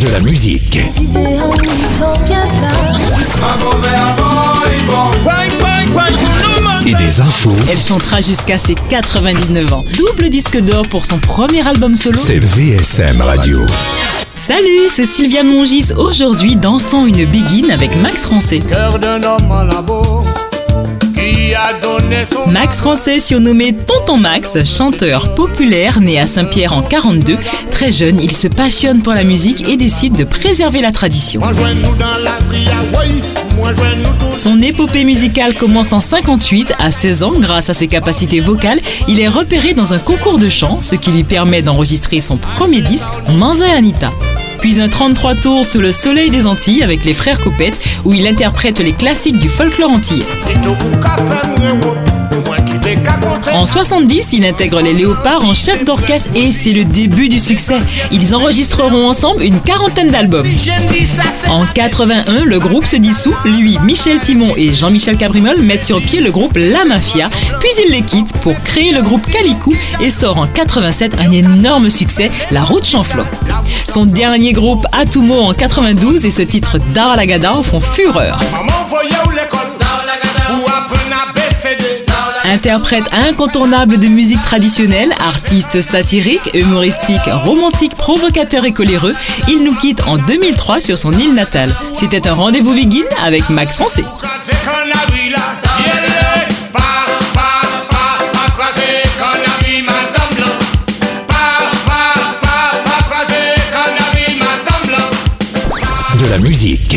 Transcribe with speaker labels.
Speaker 1: De la musique. Et des infos.
Speaker 2: Elle chantera jusqu'à ses 99 ans. Double disque d'or pour son premier album solo.
Speaker 1: C'est VSM Radio.
Speaker 2: Salut, c'est Sylviane Mongis. Aujourd'hui, dansons une begin avec Max Français.
Speaker 3: Cœur d'un homme en labo qui a donné son
Speaker 2: Max Français, surnommé Tonton Max, chanteur populaire né à Saint-Pierre en 42. Très jeune, il se passionne pour la musique et décide de préserver la tradition. Son épopée musicale commence en 58. À 16 ans, grâce à ses capacités vocales, il est repéré dans un concours de chant, ce qui lui permet d'enregistrer son premier disque, Manza et Anita. Puis un 33 tours sous le soleil des Antilles avec les frères Coupette, où il interprète les classiques du folklore antillais. En 70, il intègre les Léopards en chef d'orchestre et c'est le début du succès. Ils enregistreront ensemble une quarantaine d'albums. En 81, le groupe se dissout. Lui, Michel Timon et Jean-Michel Cabrimol mettent sur pied le groupe La Mafia, puis ils les quittent pour créer le groupe Calicou et sort en 87 un énorme succès, La Route Chanflot. Son dernier groupe Atumo en 92 et ce titre Dar la Gada font fureur. Interprète incontournable de musique traditionnelle, artiste satirique, humoristique, romantique, provocateur et coléreux, il nous quitte en 2003 sur son île natale. C'était un rendez-vous begin avec Max Français.
Speaker 1: De la musique.